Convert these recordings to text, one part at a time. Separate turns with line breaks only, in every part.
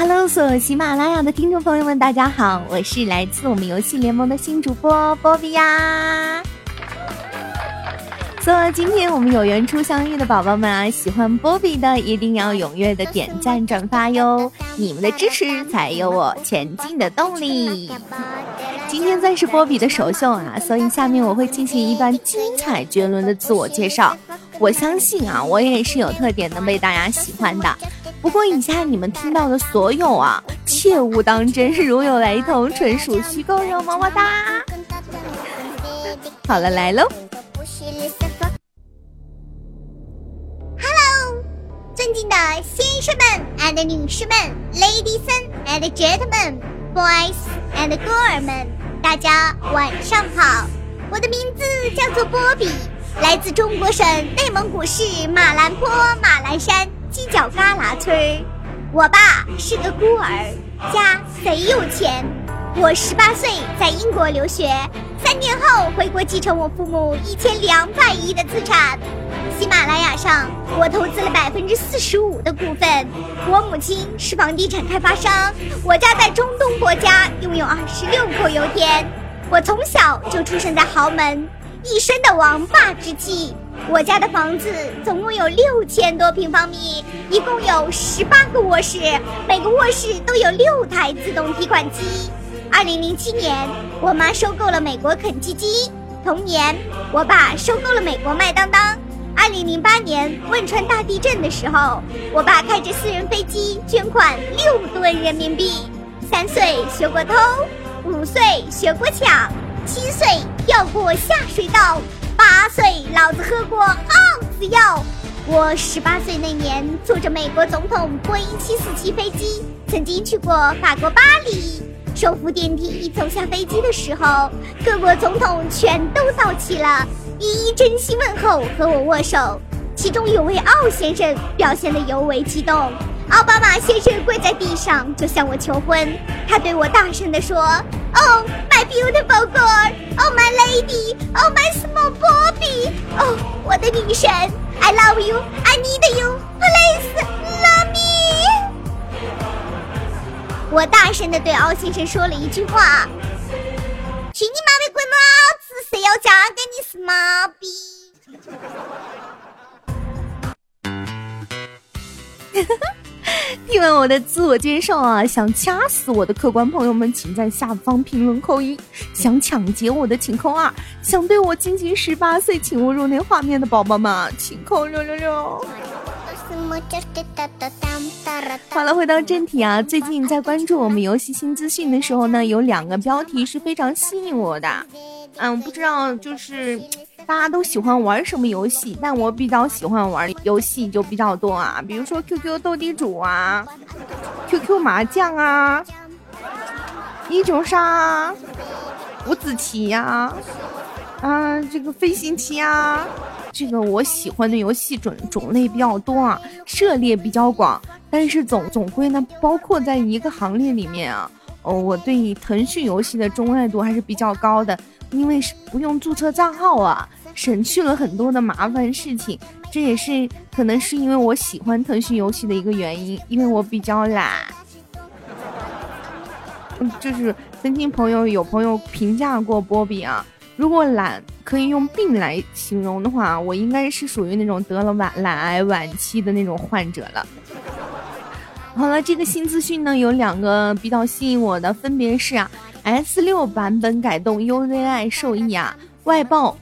Hello，所有喜马拉雅的听众朋友们，大家好，我是来自我们游戏联盟的新主播波比呀。所以今天我们有缘初相遇的宝宝们啊，喜欢波比的一定要踊跃的点赞转发哟，你们的支持才有我前进的动力。今天算是波比的首秀啊，所以下面我会进行一段精彩绝伦的自我介绍。我相信啊，我也是有特点能被大家喜欢的。不过以下你们听到的所有啊，切勿当真，是如有雷同，纯属虚构。哟么么哒。好了，来喽。
Hello，尊敬的先生们 and 女士们，ladies and gentlemen，boys and girls 们，大家晚上好。我的名字叫做波比，来自中国省内蒙古市马兰坡马兰山犄角旮旯村儿。我爸是个孤儿，家贼有钱。我十八岁在英国留学，三年后回国继承我父母一千两百亿的资产。喜马拉雅上，我投资了百分之四十五的股份。我母亲是房地产开发商。我家在中东国家拥有二十六口油田。我从小就出生在豪门，一身的王霸之气。我家的房子总共有六千多平方米，一共有十八个卧室，每个卧室都有六台自动提款机。二零零七年，我妈收购了美国肯基基。同年，我爸收购了美国麦当当。二零零八年汶川大地震的时候，我爸开着私人飞机捐款六吨人民币。三岁学过偷，五岁学过抢，七岁跳过下水道，八岁老子喝过耗子药。我十八岁那年，坐着美国总统波音七四七飞机，曾经去过法国巴黎。手扶电梯一走下飞机的时候，各国总统全都到齐了。一一真心问候，和我握手。其中有位奥先生表现得尤为激动，奥巴马先生跪在地上就向我求婚。他对我大声地说哦 beautiful girl, oh my lady, oh my small Bobby, oh 我的女神，I love you, I need you, please love me。”我大声的对奥先生说了一句话：“去你妈的滚老子！谁要嫁给你是妈逼！”
听完我的自我介绍啊，想掐死我的客官朋友们，请在下方评论扣一；想抢劫我的，请扣二；想对我进行十八岁请勿入内画面的宝宝们，请扣六六六。好了，回到正题啊，最近在关注我们游戏新资讯的时候呢，有两个标题是非常吸引我的。嗯，不知道就是大家都喜欢玩什么游戏，但我比较喜欢玩游戏就比较多啊，比如说 QQ 斗地主啊，QQ 麻将啊，英雄杀啊，五子棋呀，啊，这个飞行棋啊。这个我喜欢的游戏种种类比较多啊，涉猎比较广，但是总总归呢，包括在一个行列里面啊，哦，我对腾讯游戏的钟爱度还是比较高的，因为是不用注册账号啊，省去了很多的麻烦事情，这也是可能是因为我喜欢腾讯游戏的一个原因，因为我比较懒。嗯，就是曾经朋友有朋友评价过波比啊。如果懒可以用病来形容的话，我应该是属于那种得了晚懒癌晚期的那种患者了。好了，这个新资讯呢有两个比较吸引我的，分别是啊，S 六版本改动 UZI 受益啊，外爆，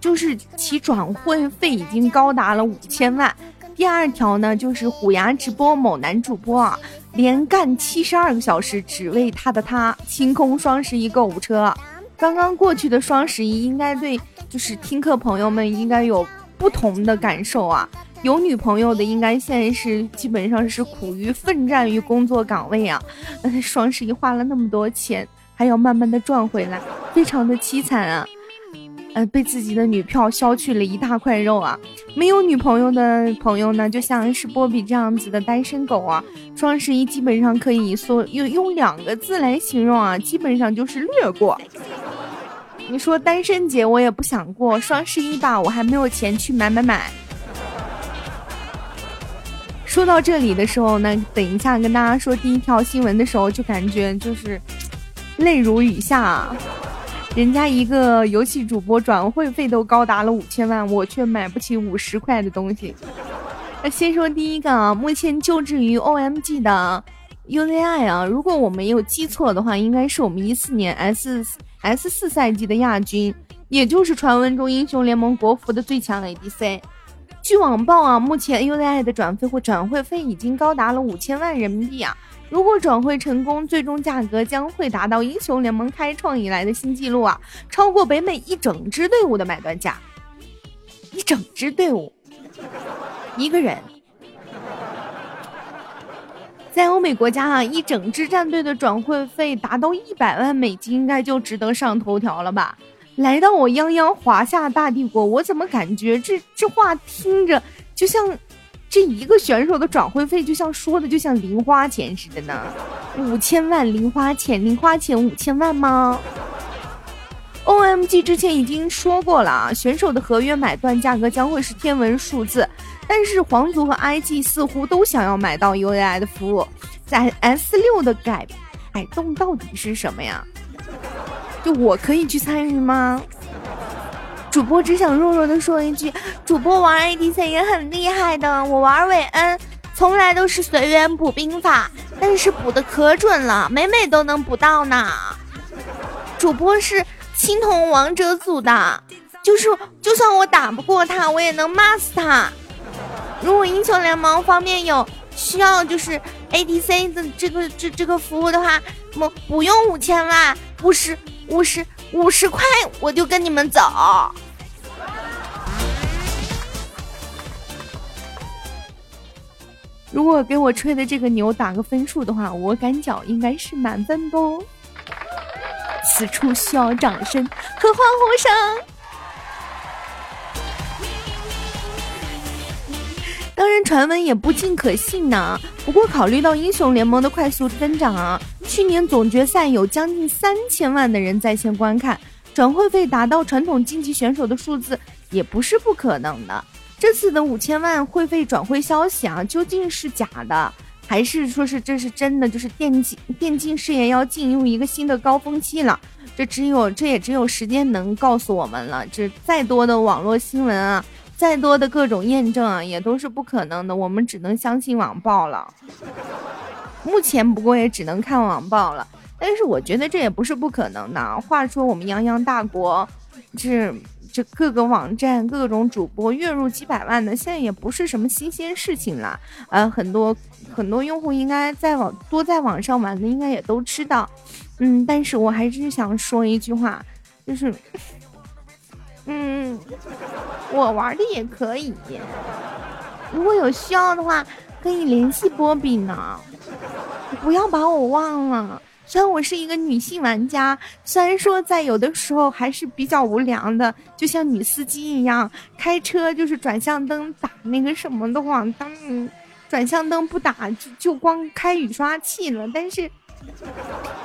就是其转会费已经高达了五千万。第二条呢就是虎牙直播某男主播啊，连干七十二个小时只为他的他清空双十一购物车。刚刚过去的双十一，应该对就是听课朋友们应该有不同的感受啊。有女朋友的，应该现在是基本上是苦于奋战于工作岗位啊。双十一花了那么多钱，还要慢慢的赚回来，非常的凄惨啊。呃，被自己的女票削去了一大块肉啊！没有女朋友的朋友呢，就像是波比这样子的单身狗啊，双十一基本上可以说用用两个字来形容啊，基本上就是略过。你说单身节我也不想过，双十一吧，我还没有钱去买买买。说到这里的时候呢，等一下跟大家说第一条新闻的时候，就感觉就是泪如雨下。人家一个游戏主播转会费都高达了五千万，我却买不起五十块的东西。那先说第一个啊，目前就职于 OMG 的 UZI 啊，如果我没有记错的话，应该是我们一四年 S S 四赛季的亚军，也就是传闻中英雄联盟国服的最强 ADC。据网曝啊，目前 UZI 的转费或转会费已经高达了五千万人民币啊！如果转会成功，最终价格将会达到英雄联盟开创以来的新纪录啊，超过北美一整支队伍的买断价。一整支队伍，一个人，在欧美国家啊，一整支战队的转会费达到一百万美金，应该就值得上头条了吧？来到我泱泱华夏大帝国，我怎么感觉这这话听着就像这一个选手的转会费，就像说的就像零花钱似的呢？五千万零花钱，零花钱五千万吗？OMG 之前已经说过了啊，选手的合约买断价格将会是天文数字，但是皇族和 IG 似乎都想要买到 UAI 的服务，在 S 六的改改动到底是什么呀？就我可以去参与吗？主播只想弱弱的说一句，主播玩 ADC 也很厉害的，我玩韦恩从来都是随缘补兵法，但是补的可准了，每每都能补到呢。主播是青铜王者组的，就是就算我打不过他，我也能骂死他。如果英雄联盟方面有需要，就是 ADC 的这个这这个服务的话，不不用五千万，五十。五十五十块，我就跟你们走。如果给我吹的这个牛打个分数的话，我感觉应该是满分不？此处需要掌声和欢呼声。当然，传闻也不尽可信呢。不过，考虑到英雄联盟的快速增长啊。去年总决赛有将近三千万的人在线观看，转会费达到传统竞技选手的数字也不是不可能的。这次的五千万会费转会消息啊，究竟是假的，还是说是这是真的？就是电竞电竞事业要进入一个新的高峰期了，这只有这也只有时间能告诉我们了。这再多的网络新闻啊，再多的各种验证啊，也都是不可能的。我们只能相信网报了。目前不过也只能看网报了，但是我觉得这也不是不可能的。话说我们泱泱大国，这这各个网站、各种主播月入几百万的，现在也不是什么新鲜事情了。呃，很多很多用户应该在网多在网上玩的，应该也都知道。嗯，但是我还是想说一句话，就是，嗯，我玩的也可以，如果有需要的话，可以联系波比呢。不要把我忘了。虽然我是一个女性玩家，虽然说在有的时候还是比较无良的，就像女司机一样，开车就是转向灯打那个什么的话，当转向灯不打就就光开雨刷器了。但是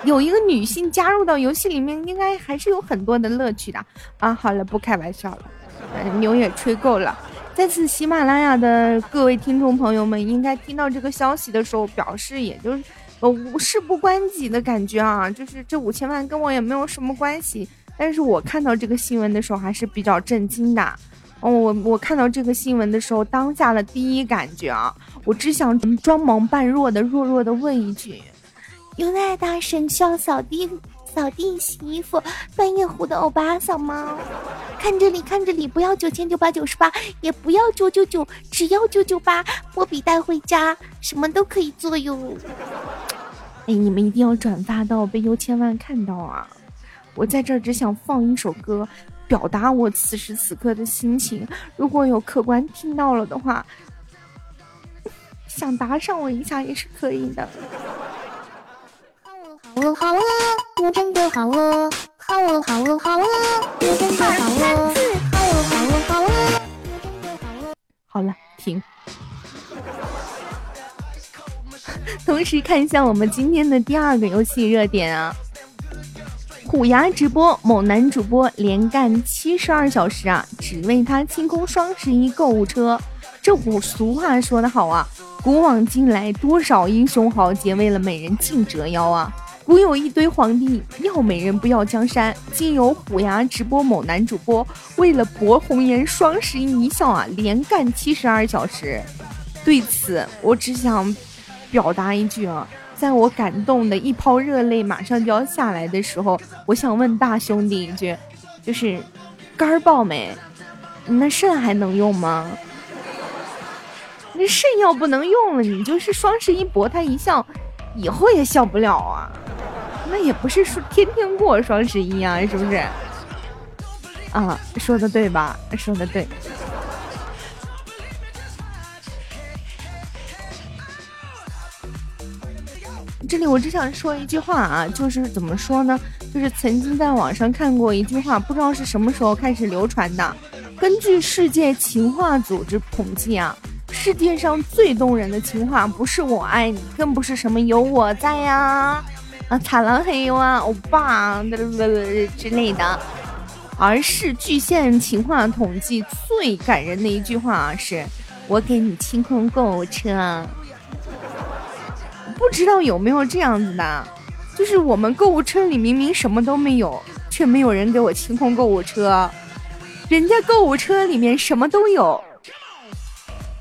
有一个女性加入到游戏里面，应该还是有很多的乐趣的啊！好了，不开玩笑了，牛也吹够了。在此，喜马拉雅的各位听众朋友们，应该听到这个消息的时候，表示也就是呃无事不关己的感觉啊，就是这五千万跟我也没有什么关系。但是我看到这个新闻的时候，还是比较震惊的。哦，我我看到这个新闻的时候，当下的第一感觉啊，我只想装萌扮弱的弱弱的问一句：有奈大神需要扫地。扫地、洗衣服、半夜壶的欧巴桑吗？看这里，看这里，不要九千九百九十八，也不要九九九，只要九九八。波比带回家，什么都可以做哟。哎，你们一定要转发到被优千万看到啊！我在这儿只想放一首歌，表达我此时此刻的心情。如果有客官听到了的话，想打赏我一下也是可以的。好好了，我真的好了，好了好了好了，我真的好了，好了好了好了，我真的好了。好了，停。同时看一下我们今天的第二个游戏热点啊，虎牙直播某男主播连干七十二小时啊，只为他清空双十一购物车。这古俗话说得好啊。古往今来，多少英雄豪杰为了美人尽折腰啊！古有一堆皇帝要美人不要江山，今有虎牙直播某男主播为了博红颜双十一一笑啊，连干七十二小时。对此，我只想表达一句啊，在我感动的一泡热泪马上就要下来的时候，我想问大兄弟一句，就是肝爆没？那肾还能用吗？那肾要不能用了，你就是双十一博他一笑，以后也笑不了啊。那也不是说天天过双十一啊，是不是？啊，说的对吧？说的对。这里我只想说一句话啊，就是怎么说呢？就是曾经在网上看过一句话，不知道是什么时候开始流传的。根据世界情话组织统计啊，世界上最动人的情话不是我爱你，更不是什么有我在呀。啊，惨了黑啊，欧巴，之类的，而是据现情况统计最感人的一句话啊，是我给你清空购物车。不知道有没有这样子的，就是我们购物车里明明什么都没有，却没有人给我清空购物车，人家购物车里面什么都有，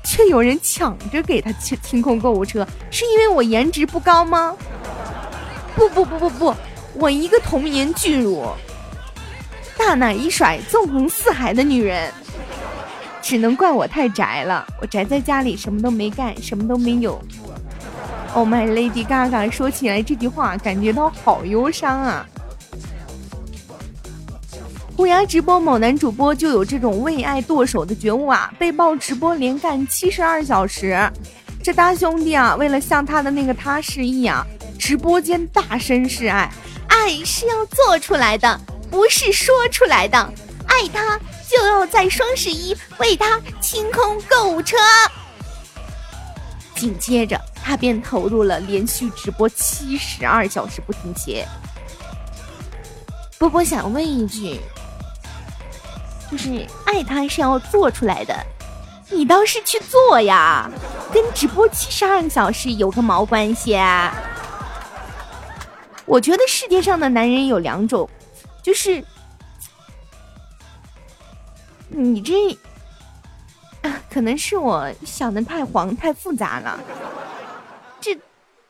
却有人抢着给他清清空购物车，是因为我颜值不高吗？不不不不不，我一个童颜巨乳，大奶一甩，纵横四海的女人，只能怪我太宅了。我宅在家里，什么都没干，什么都没有。Oh my Lady Gaga，说起来这句话，感觉到好忧伤啊。虎牙直播某男主播就有这种为爱剁手的觉悟啊，被曝直播连干七十二小时。这大兄弟啊，为了向他的那个他示意啊。直播间大声示爱，爱是要做出来的，不是说出来的。爱他就要在双十一为他清空购物车。紧接着，他便投入了连续直播七十二小时不停歇。波波想问一句，就是爱他是要做出来的，你倒是去做呀，跟直播七十二小时有个毛关系啊！我觉得世界上的男人有两种，就是你这，可能是我想的太黄太复杂了。这，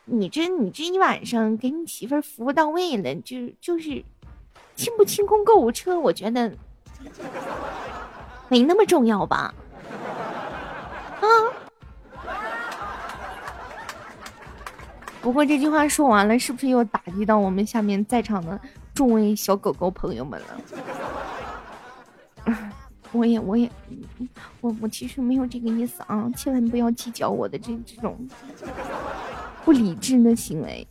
你这你这一晚上给你媳妇儿服务到位了，就就是清不清空购物车，我觉得没那么重要吧？不过这句话说完了，是不是又打击到我们下面在场的众位小狗狗朋友们了？我也，我也，我我其实没有这个意思啊，千万不要计较我的这这种不理智的行为。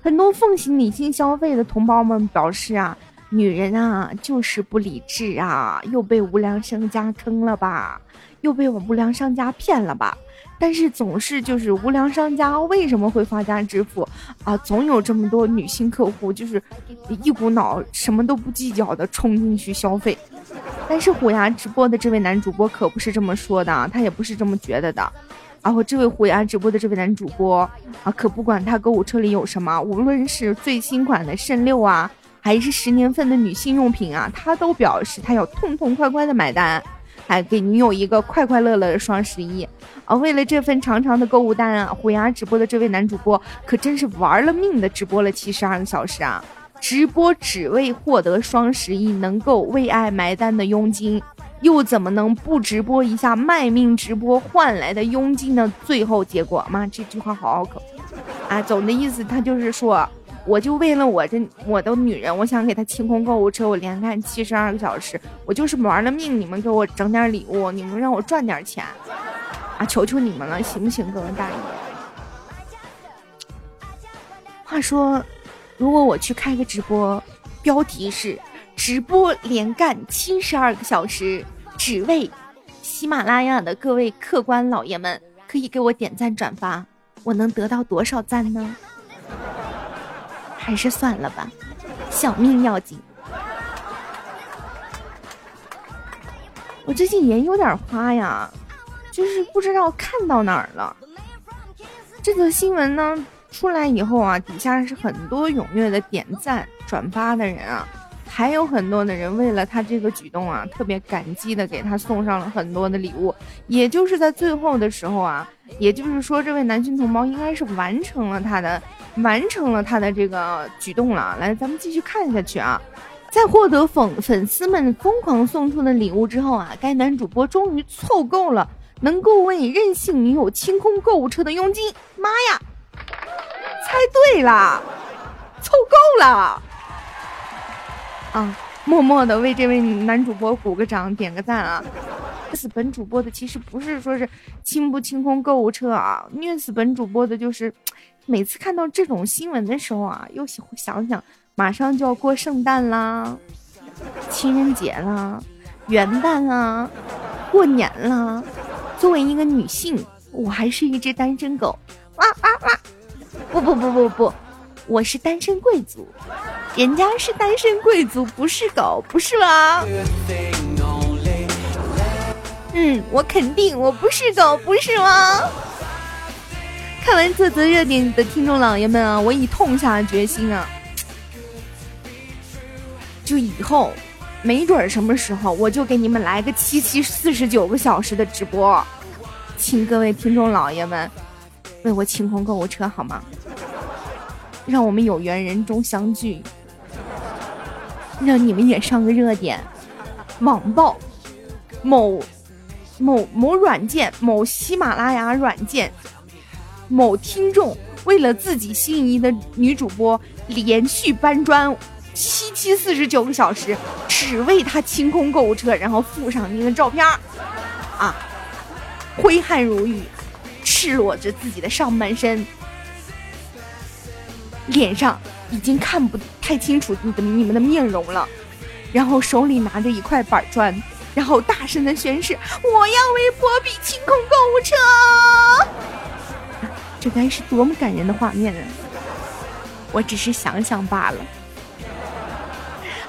很多奉行理性消费的同胞们表示啊，女人啊就是不理智啊，又被无良商家坑了吧，又被我无良商家骗了吧。但是总是就是无良商家为什么会发家致富啊？总有这么多女性客户就是一股脑什么都不计较的冲进去消费。但是虎牙直播的这位男主播可不是这么说的，他也不是这么觉得的。然后这位虎牙直播的这位男主播啊，可不管他购物车里有什么，无论是最新款的肾六啊，还是十年份的女性用品啊，他都表示他要痛痛快快的买单。还给女友一个快快乐乐的双十一啊！为了这份长长的购物单啊，虎牙直播的这位男主播可真是玩了命的直播了七十二个小时啊！直播只为获得双十一能够为爱买单的佣金，又怎么能不直播一下卖命直播换来的佣金呢最后结果妈？这句话好拗口啊！总的意思他就是说。我就为了我这我的女人，我想给她清空购物车，我连干七十二个小时，我就是玩了命，你们给我整点礼物，你们让我赚点钱，啊，求求你们了，行不行，各位大爷？话说，如果我去开个直播，标题是直播连干七十二个小时，只为喜马拉雅的各位客官老爷们，可以给我点赞转发，我能得到多少赞呢？还是算了吧，小命要紧。我最近眼有点花呀，就是不知道看到哪儿了。这个新闻呢出来以后啊，底下是很多踊跃的点赞、转发的人啊。还有很多的人为了他这个举动啊，特别感激的给他送上了很多的礼物。也就是在最后的时候啊，也就是说，这位男性同胞应该是完成了他的完成了他的这个举动了。来，咱们继续看下去啊。在获得粉粉丝们疯狂送出的礼物之后啊，该男主播终于凑够了能够为任性女友清空购物车的佣金。妈呀，猜对了，凑够了。啊，默默的为这位男主播鼓个掌，点个赞啊！虐死本主播的其实不是说是清不清空购物车啊，虐死本主播的就是每次看到这种新闻的时候啊，又想想马上就要过圣诞啦、情人节啦、元旦啦、过年啦。作为一个女性，我还是一只单身狗。哇哇哇！不不不不不，我是单身贵族。人家是单身贵族，不是狗，不是吗？嗯，我肯定我不是狗，不是吗？看完这则热点的听众老爷们啊，我已痛下决心啊，就以后没准什么时候我就给你们来个七七四十九个小时的直播，请各位听众老爷们为我清空购物车好吗？让我们有缘人终相聚。让你们也上个热点，网暴某某某软件、某喜马拉雅软件、某听众为了自己心仪的女主播连续搬砖七七四十九个小时，只为她清空购物车，然后附上您的照片啊，挥汗如雨，赤裸着自己的上半身，脸上。已经看不太清楚你的你们的面容了，然后手里拿着一块板砖，然后大声的宣誓：“我要为波比清空购物车。”这该是多么感人的画面啊！我只是想想罢了。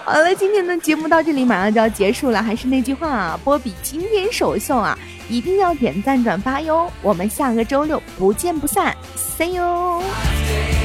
好了，今天的节目到这里马上就要结束了，还是那句话啊，波比今天首秀啊，一定要点赞转发哟！我们下个周六不见不散，See you。